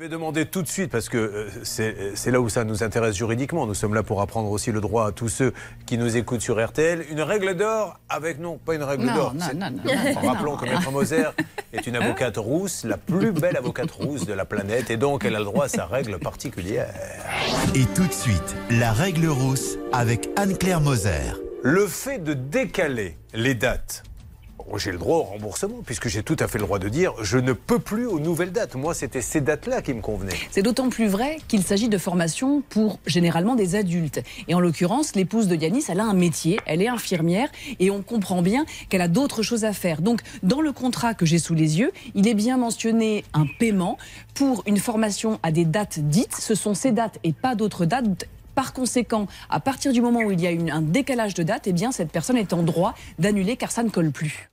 Je vais demander tout de suite, parce que euh, c'est là où ça nous intéresse juridiquement. Nous sommes là pour apprendre aussi le droit à tous ceux qui nous écoutent sur RTL. Une règle d'or avec, non, pas une règle d'or. Non, non, non, En rappelant que Maître Moser est une avocate rousse, la plus belle avocate rousse de la planète, et donc elle a le droit à sa règle particulière. Et tout de suite, la règle rousse avec Anne-Claire Moser. Le fait de décaler les dates j'ai le droit au remboursement, puisque j'ai tout à fait le droit de dire je ne peux plus aux nouvelles dates. Moi, c'était ces dates-là qui me convenaient. C'est d'autant plus vrai qu'il s'agit de formation pour généralement des adultes. Et en l'occurrence, l'épouse de Yanis, elle a un métier, elle est infirmière, et on comprend bien qu'elle a d'autres choses à faire. Donc, dans le contrat que j'ai sous les yeux, il est bien mentionné un paiement pour une formation à des dates dites. Ce sont ces dates et pas d'autres dates par conséquent, à partir du moment où il y a un décalage de date, eh bien, cette personne est en droit d'annuler car ça ne colle plus.